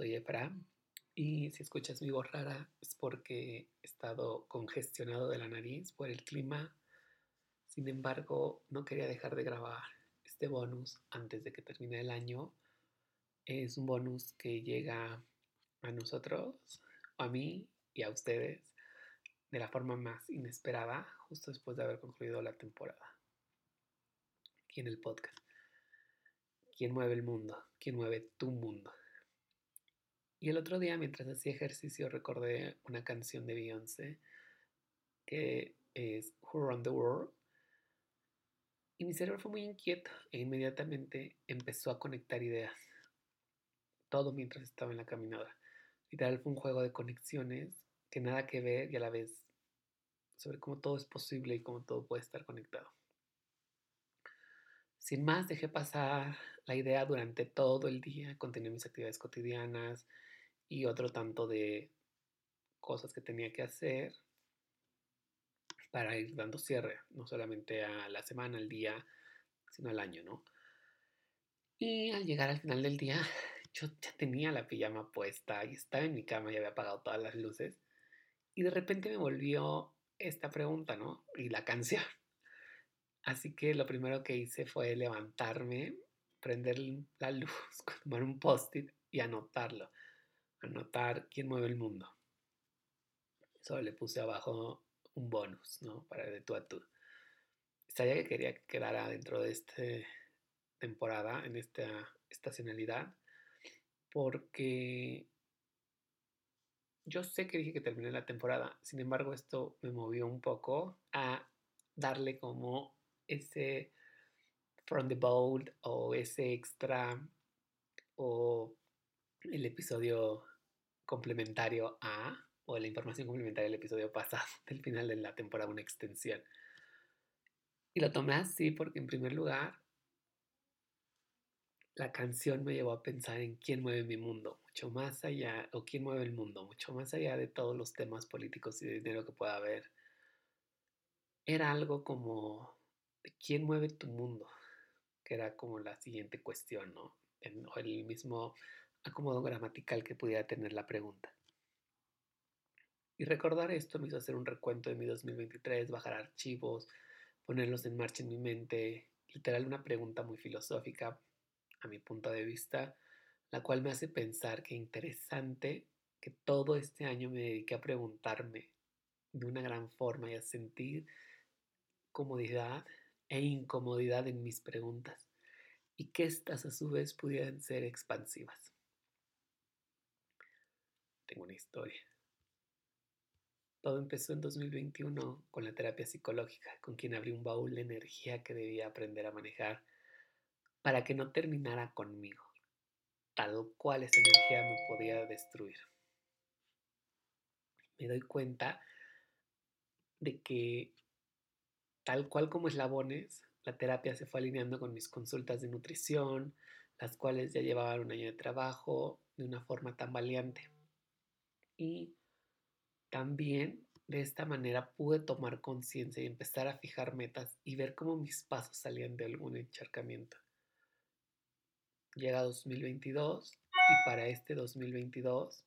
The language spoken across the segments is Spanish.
soy Efra y si escuchas mi voz rara es porque he estado congestionado de la nariz por el clima. Sin embargo, no quería dejar de grabar este bonus antes de que termine el año. Es un bonus que llega a nosotros, a mí y a ustedes de la forma más inesperada justo después de haber concluido la temporada. Aquí en el podcast. ¿Quién mueve el mundo? ¿Quién mueve tu mundo? Y el otro día, mientras hacía ejercicio, recordé una canción de Beyoncé que es Who Run the World. Y mi cerebro fue muy inquieto e inmediatamente empezó a conectar ideas. Todo mientras estaba en la caminadora. Literal fue un juego de conexiones que nada que ver y a la vez sobre cómo todo es posible y cómo todo puede estar conectado. Sin más, dejé pasar la idea durante todo el día, continué mis actividades cotidianas y otro tanto de cosas que tenía que hacer para ir dando cierre, no solamente a la semana, al día, sino al año, ¿no? Y al llegar al final del día, yo ya tenía la pijama puesta y estaba en mi cama y había apagado todas las luces. Y de repente me volvió esta pregunta, ¿no? Y la canción. Así que lo primero que hice fue levantarme, prender la luz, tomar un post-it y anotarlo. Anotar quién mueve el mundo. Solo le puse abajo un bonus, ¿no? Para de tú a tú. Sabía que quería que quedara dentro de esta temporada, en esta estacionalidad, porque yo sé que dije que terminé la temporada, sin embargo esto me movió un poco a darle como ese from the bold o ese extra o el episodio complementario a o la información complementaria del episodio pasado del final de la temporada, una extensión. Y lo tomé así porque en primer lugar la canción me llevó a pensar en quién mueve mi mundo, mucho más allá, o quién mueve el mundo, mucho más allá de todos los temas políticos y de dinero que pueda haber. Era algo como quién mueve tu mundo, que era como la siguiente cuestión, ¿no? o el mismo acomodo gramatical que pudiera tener la pregunta. Y recordar esto me hizo hacer un recuento de mi 2023, bajar archivos, ponerlos en marcha en mi mente, literal una pregunta muy filosófica a mi punto de vista, la cual me hace pensar que interesante que todo este año me dediqué a preguntarme de una gran forma y a sentir comodidad e incomodidad en mis preguntas y que éstas a su vez pudieran ser expansivas. Tengo una historia. Todo empezó en 2021 con la terapia psicológica, con quien abrí un baúl de energía que debía aprender a manejar para que no terminara conmigo, tal cual esa energía me podía destruir. Me doy cuenta de que tal cual como eslabones, la terapia se fue alineando con mis consultas de nutrición, las cuales ya llevaban un año de trabajo de una forma tan valiente. Y también de esta manera pude tomar conciencia y empezar a fijar metas y ver cómo mis pasos salían de algún encharcamiento. Llega 2022 y para este 2022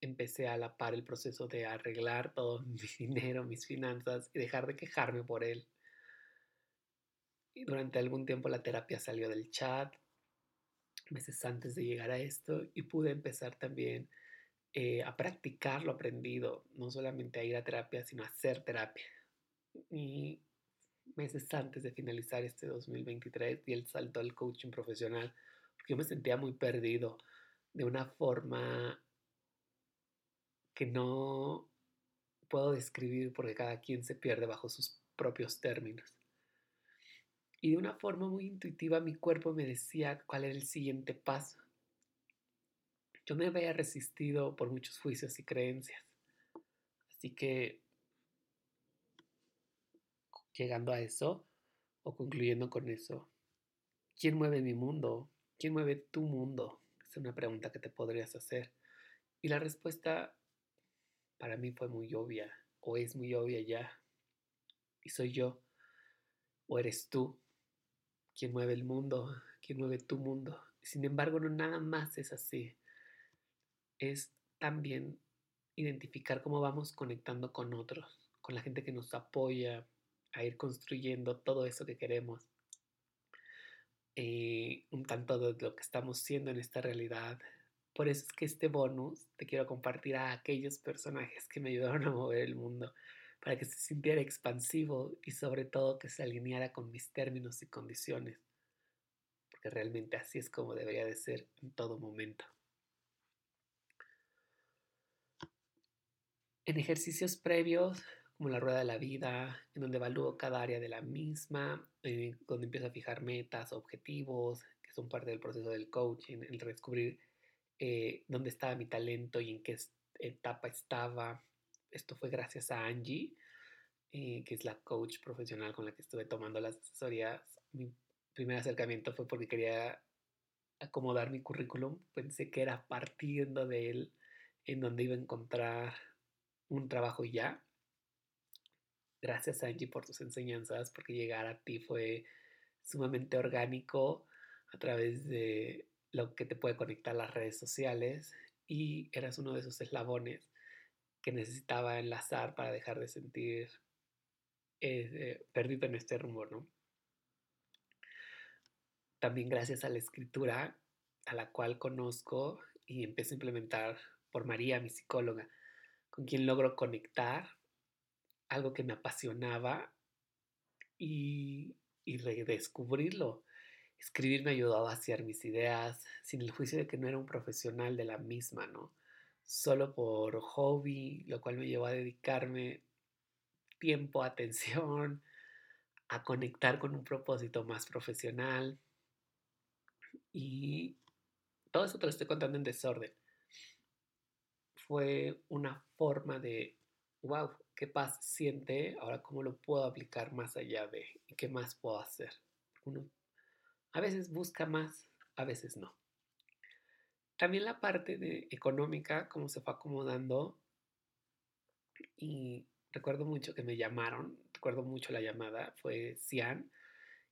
empecé a la par el proceso de arreglar todo mi dinero, mis finanzas y dejar de quejarme por él. Y durante algún tiempo la terapia salió del chat, meses antes de llegar a esto, y pude empezar también eh, a practicar lo aprendido, no solamente a ir a terapia, sino a hacer terapia. Y meses antes de finalizar este 2023 di el salto al coaching profesional, porque yo me sentía muy perdido de una forma que no puedo describir porque cada quien se pierde bajo sus propios términos. Y de una forma muy intuitiva mi cuerpo me decía cuál era el siguiente paso. Yo me había resistido por muchos juicios y creencias. Así que, llegando a eso, o concluyendo con eso, ¿quién mueve mi mundo? ¿Quién mueve tu mundo? Es una pregunta que te podrías hacer. Y la respuesta para mí fue muy obvia, o es muy obvia ya. Y soy yo, o eres tú, quien mueve el mundo, quien mueve tu mundo. Sin embargo, no nada más es así. Es también identificar cómo vamos conectando con otros, con la gente que nos apoya a ir construyendo todo eso que queremos. Eh, un tanto de lo que estamos siendo en esta realidad. Por eso es que este bonus te quiero compartir a aquellos personajes que me ayudaron a mover el mundo, para que se sintiera expansivo y sobre todo que se alineara con mis términos y condiciones, porque realmente así es como debería de ser en todo momento. En ejercicios previos, como la rueda de la vida, en donde evalúo cada área de la misma, eh, donde empiezo a fijar metas, objetivos, que son parte del proceso del coaching, el descubrir eh, dónde estaba mi talento y en qué etapa estaba. Esto fue gracias a Angie, eh, que es la coach profesional con la que estuve tomando las asesorías. Mi primer acercamiento fue porque quería acomodar mi currículum. Pensé que era partiendo de él en donde iba a encontrar un trabajo ya. Gracias Angie por tus enseñanzas, porque llegar a ti fue sumamente orgánico a través de lo que te puede conectar las redes sociales y eras uno de esos eslabones que necesitaba enlazar para dejar de sentir eh, perdido en este rumbo, ¿no? También gracias a la escritura, a la cual conozco y empecé a implementar por María, mi psicóloga con quien logro conectar, algo que me apasionaba y, y redescubrirlo. Escribir me ayudó a vaciar mis ideas sin el juicio de que no era un profesional de la misma, ¿no? Solo por hobby, lo cual me llevó a dedicarme tiempo, atención, a conectar con un propósito más profesional. Y todo eso te lo estoy contando en desorden fue una forma de, wow, qué paz siente, ahora cómo lo puedo aplicar más allá de, qué más puedo hacer. Uno a veces busca más, a veces no. También la parte de económica, cómo se fue acomodando. Y recuerdo mucho que me llamaron, recuerdo mucho la llamada, fue Cian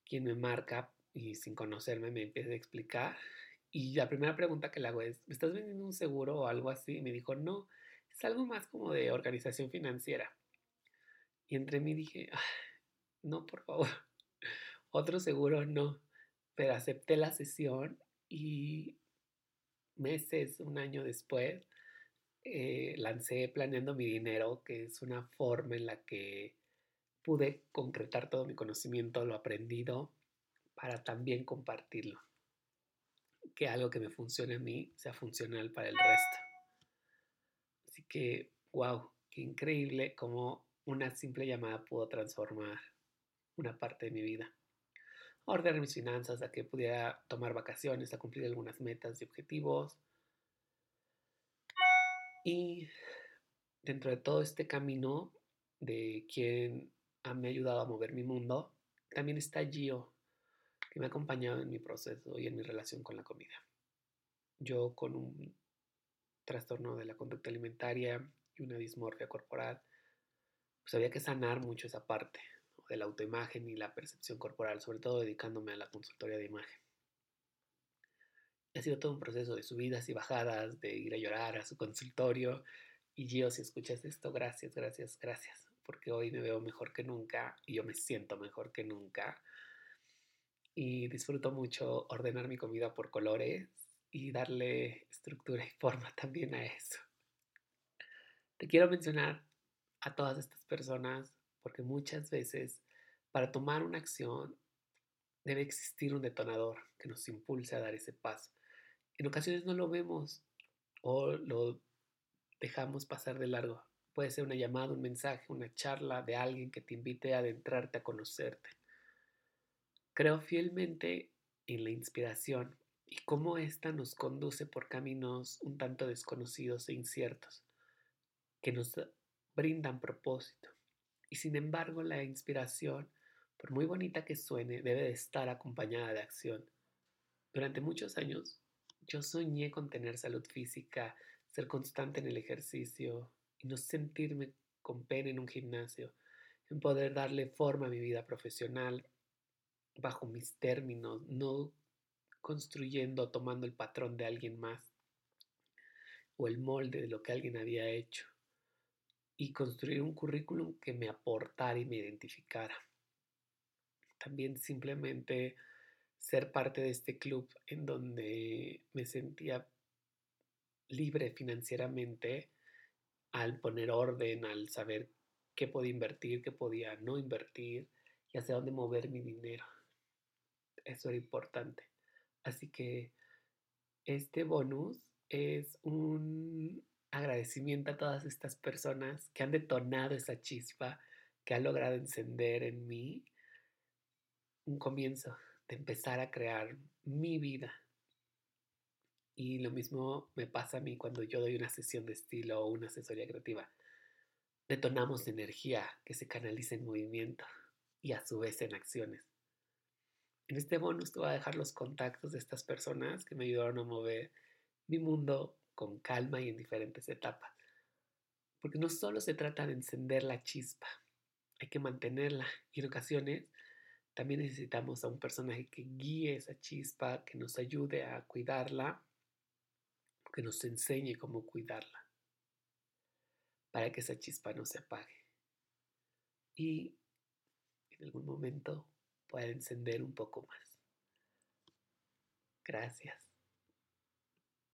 quien me marca y sin conocerme me empieza a explicar y la primera pregunta que le hago es, ¿me estás vendiendo un seguro o algo así? Y me dijo, no, es algo más como de organización financiera. Y entre mí dije, no, por favor, otro seguro no. Pero acepté la sesión y meses, un año después, eh, lancé Planeando mi Dinero, que es una forma en la que pude concretar todo mi conocimiento, lo aprendido, para también compartirlo que algo que me funcione a mí sea funcional para el resto. Así que, wow, qué increíble cómo una simple llamada pudo transformar una parte de mi vida. Ordenar mis finanzas, a que pudiera tomar vacaciones, a cumplir algunas metas y objetivos. Y dentro de todo este camino de quien me ha ayudado a mover mi mundo, también está Gio, que me ha acompañado en mi proceso y en mi relación con la comida. Yo con un trastorno de la conducta alimentaria y una dismorfia corporal, pues había que sanar mucho esa parte de la autoimagen y la percepción corporal, sobre todo dedicándome a la consultoría de imagen. Ha sido todo un proceso de subidas y bajadas, de ir a llorar a su consultorio. Y yo, si escuchas esto, gracias, gracias, gracias, porque hoy me veo mejor que nunca y yo me siento mejor que nunca y disfruto mucho ordenar mi comida por colores y darle estructura y forma también a eso. Te quiero mencionar a todas estas personas porque muchas veces para tomar una acción debe existir un detonador que nos impulse a dar ese paso. En ocasiones no lo vemos o lo dejamos pasar de largo. Puede ser una llamada, un mensaje, una charla de alguien que te invite a adentrarte a conocerte. Creo fielmente en la inspiración y cómo ésta nos conduce por caminos un tanto desconocidos e inciertos, que nos brindan propósito. Y sin embargo, la inspiración, por muy bonita que suene, debe de estar acompañada de acción. Durante muchos años yo soñé con tener salud física, ser constante en el ejercicio y no sentirme con pena en un gimnasio, en poder darle forma a mi vida profesional bajo mis términos, no construyendo, tomando el patrón de alguien más o el molde de lo que alguien había hecho y construir un currículum que me aportara y me identificara. También simplemente ser parte de este club en donde me sentía libre financieramente al poner orden, al saber qué podía invertir, qué podía no invertir y hacia dónde mover mi dinero. Eso era importante. Así que este bonus es un agradecimiento a todas estas personas que han detonado esa chispa, que ha logrado encender en mí un comienzo de empezar a crear mi vida. Y lo mismo me pasa a mí cuando yo doy una sesión de estilo o una asesoría creativa. Detonamos energía que se canaliza en movimiento y a su vez en acciones. En este bonus te voy a dejar los contactos de estas personas que me ayudaron a mover mi mundo con calma y en diferentes etapas. Porque no solo se trata de encender la chispa, hay que mantenerla y en ocasiones también necesitamos a un personaje que guíe esa chispa, que nos ayude a cuidarla, que nos enseñe cómo cuidarla, para que esa chispa no se apague. Y en algún momento pueda encender un poco más. Gracias.